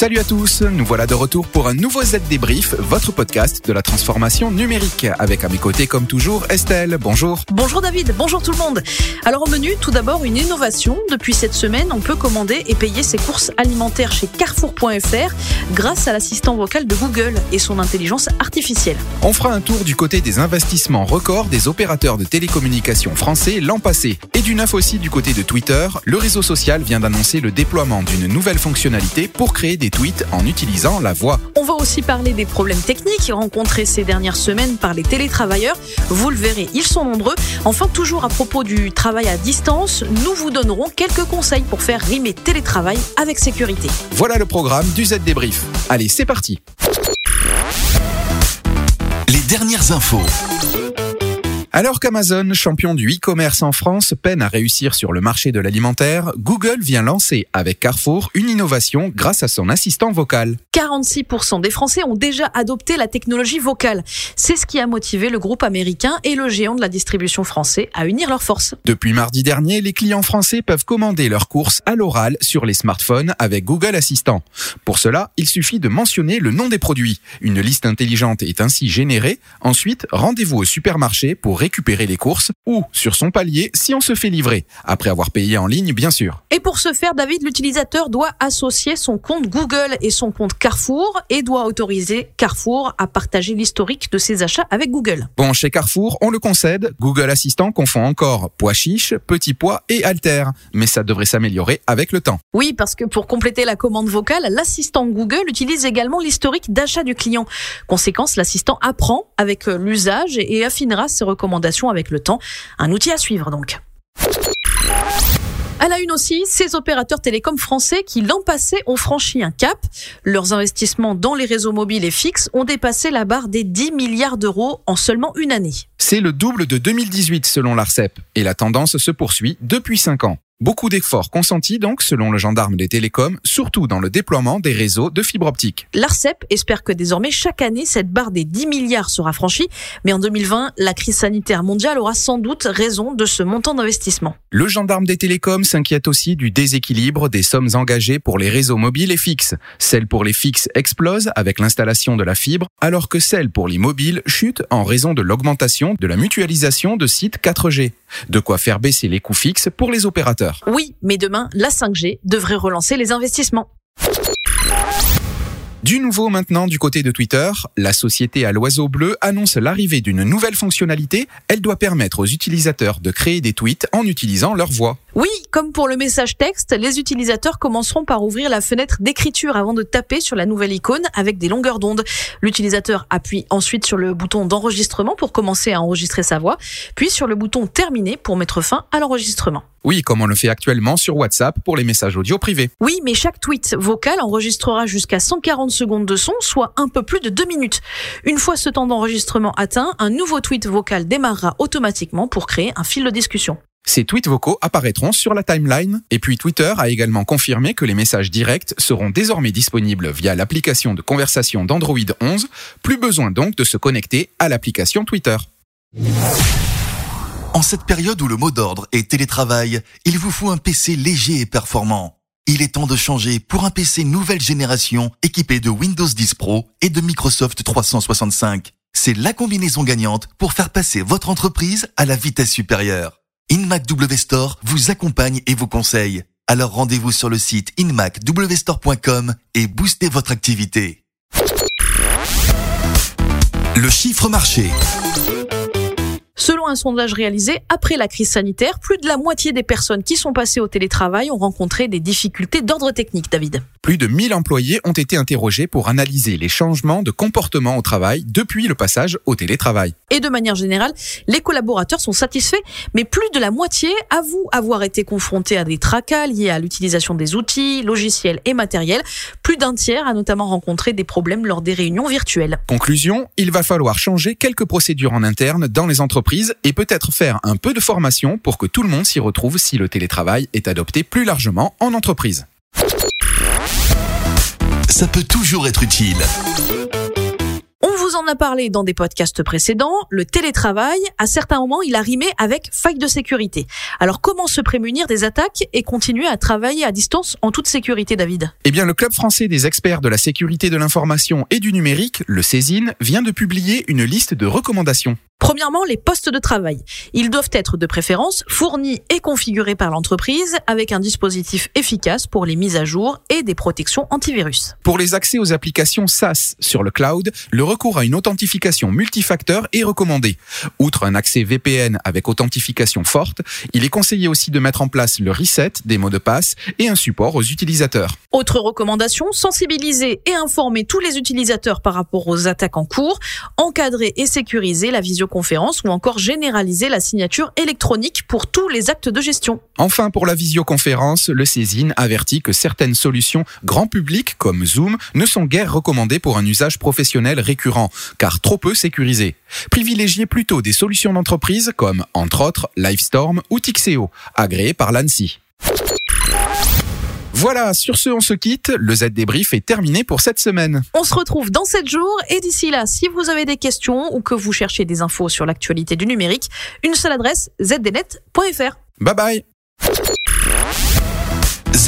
Salut à tous, nous voilà de retour pour un nouveau Z Débrief, votre podcast de la transformation numérique. Avec à mes côtés, comme toujours, Estelle. Bonjour. Bonjour David, bonjour tout le monde. Alors au menu, tout d'abord une innovation. Depuis cette semaine, on peut commander et payer ses courses alimentaires chez Carrefour.fr grâce à l'assistant vocal de Google et son intelligence artificielle. On fera un tour du côté des investissements records des opérateurs de télécommunications français l'an passé. Et du neuf aussi du côté de Twitter, le réseau social vient d'annoncer le déploiement d'une nouvelle fonctionnalité pour créer des tweets en utilisant la voix. On va aussi parler des problèmes techniques rencontrés ces dernières semaines par les télétravailleurs. Vous le verrez, ils sont nombreux. Enfin, toujours à propos du travail à distance, nous vous donnerons quelques conseils pour faire rimer télétravail avec sécurité. Voilà le programme du Z Débrief. Allez, c'est parti. Les dernières infos. Alors qu'Amazon, champion du e-commerce en France, peine à réussir sur le marché de l'alimentaire, Google vient lancer avec Carrefour une innovation grâce à son assistant vocal. 46% des Français ont déjà adopté la technologie vocale. C'est ce qui a motivé le groupe américain et le géant de la distribution français à unir leurs forces. Depuis mardi dernier, les clients français peuvent commander leurs courses à l'oral sur les smartphones avec Google Assistant. Pour cela, il suffit de mentionner le nom des produits. Une liste intelligente est ainsi générée. Ensuite, rendez-vous au supermarché pour récupérer les courses ou sur son palier si on se fait livrer, après avoir payé en ligne bien sûr. Et pour ce faire, David, l'utilisateur doit associer son compte Google et son compte Carrefour et doit autoriser Carrefour à partager l'historique de ses achats avec Google. Bon, chez Carrefour, on le concède, Google Assistant confond encore pois chiche, petit pois et alter, mais ça devrait s'améliorer avec le temps. Oui, parce que pour compléter la commande vocale, l'assistant Google utilise également l'historique d'achat du client. Conséquence, l'assistant apprend avec l'usage et affinera ses recommandations avec le temps. Un outil à suivre donc. À la une aussi, ces opérateurs télécoms français qui l'an passé ont franchi un cap. Leurs investissements dans les réseaux mobiles et fixes ont dépassé la barre des 10 milliards d'euros en seulement une année. C'est le double de 2018 selon l'ARCEP et la tendance se poursuit depuis 5 ans. Beaucoup d'efforts consentis donc, selon le gendarme des télécoms, surtout dans le déploiement des réseaux de fibre optique. L'ARCEP espère que désormais chaque année cette barre des 10 milliards sera franchie, mais en 2020, la crise sanitaire mondiale aura sans doute raison de ce montant d'investissement. Le gendarme des télécoms s'inquiète aussi du déséquilibre des sommes engagées pour les réseaux mobiles et fixes. Celles pour les fixes explosent avec l'installation de la fibre, alors que celles pour les mobiles chutent en raison de l'augmentation de la mutualisation de sites 4G. De quoi faire baisser les coûts fixes pour les opérateurs. Oui, mais demain, la 5G devrait relancer les investissements. Du nouveau maintenant du côté de Twitter, la société à l'oiseau bleu annonce l'arrivée d'une nouvelle fonctionnalité. Elle doit permettre aux utilisateurs de créer des tweets en utilisant leur voix. Oui, comme pour le message texte, les utilisateurs commenceront par ouvrir la fenêtre d'écriture avant de taper sur la nouvelle icône avec des longueurs d'onde. L'utilisateur appuie ensuite sur le bouton d'enregistrement pour commencer à enregistrer sa voix, puis sur le bouton terminer pour mettre fin à l'enregistrement. Oui, comme on le fait actuellement sur WhatsApp pour les messages audio privés. Oui, mais chaque tweet vocal enregistrera jusqu'à 140 secondes de son, soit un peu plus de 2 minutes. Une fois ce temps d'enregistrement atteint, un nouveau tweet vocal démarrera automatiquement pour créer un fil de discussion. Ces tweets vocaux apparaîtront sur la timeline et puis Twitter a également confirmé que les messages directs seront désormais disponibles via l'application de conversation d'Android 11. Plus besoin donc de se connecter à l'application Twitter. En cette période où le mot d'ordre est télétravail, il vous faut un PC léger et performant. Il est temps de changer pour un PC nouvelle génération équipé de Windows 10 Pro et de Microsoft 365. C'est la combinaison gagnante pour faire passer votre entreprise à la vitesse supérieure. InMac Store vous accompagne et vous conseille. Alors rendez-vous sur le site inmacwstore.com et boostez votre activité. Le chiffre marché. Selon un sondage réalisé après la crise sanitaire, plus de la moitié des personnes qui sont passées au télétravail ont rencontré des difficultés d'ordre technique, David. Plus de 1000 employés ont été interrogés pour analyser les changements de comportement au travail depuis le passage au télétravail. Et de manière générale, les collaborateurs sont satisfaits, mais plus de la moitié avouent avoir été confrontés à des tracas liés à l'utilisation des outils, logiciels et matériels. Plus d'un tiers a notamment rencontré des problèmes lors des réunions virtuelles. Conclusion, il va falloir changer quelques procédures en interne dans les entreprises et peut-être faire un peu de formation pour que tout le monde s'y retrouve si le télétravail est adopté plus largement en entreprise. Ça peut toujours être utile. Vous en a parlé dans des podcasts précédents, le télétravail, à certains moments, il a rimé avec faille de sécurité. Alors comment se prémunir des attaques et continuer à travailler à distance en toute sécurité, David? Eh bien, le Club français des experts de la sécurité de l'information et du numérique, le CESIN, vient de publier une liste de recommandations. Premièrement, les postes de travail. Ils doivent être de préférence fournis et configurés par l'entreprise avec un dispositif efficace pour les mises à jour et des protections antivirus. Pour les accès aux applications SaaS sur le cloud, le recours à une authentification multifacteur est recommandé. Outre un accès VPN avec authentification forte, il est conseillé aussi de mettre en place le reset des mots de passe et un support aux utilisateurs. Autre recommandation, sensibiliser et informer tous les utilisateurs par rapport aux attaques en cours, encadrer et sécuriser la visioconférence ou encore généraliser la signature électronique pour tous les actes de gestion. Enfin, pour la visioconférence, le CESIN avertit que certaines solutions grand public comme Zoom ne sont guère recommandées pour un usage professionnel récurrent, car trop peu sécurisé. Privilégiez plutôt des solutions d'entreprise comme, entre autres, Livestorm ou Tixeo, agréées par l'ANSI. Voilà, sur ce, on se quitte. Le Z débrief est terminé pour cette semaine. On se retrouve dans 7 jours et d'ici là, si vous avez des questions ou que vous cherchez des infos sur l'actualité du numérique, une seule adresse zdnet.fr. Bye bye.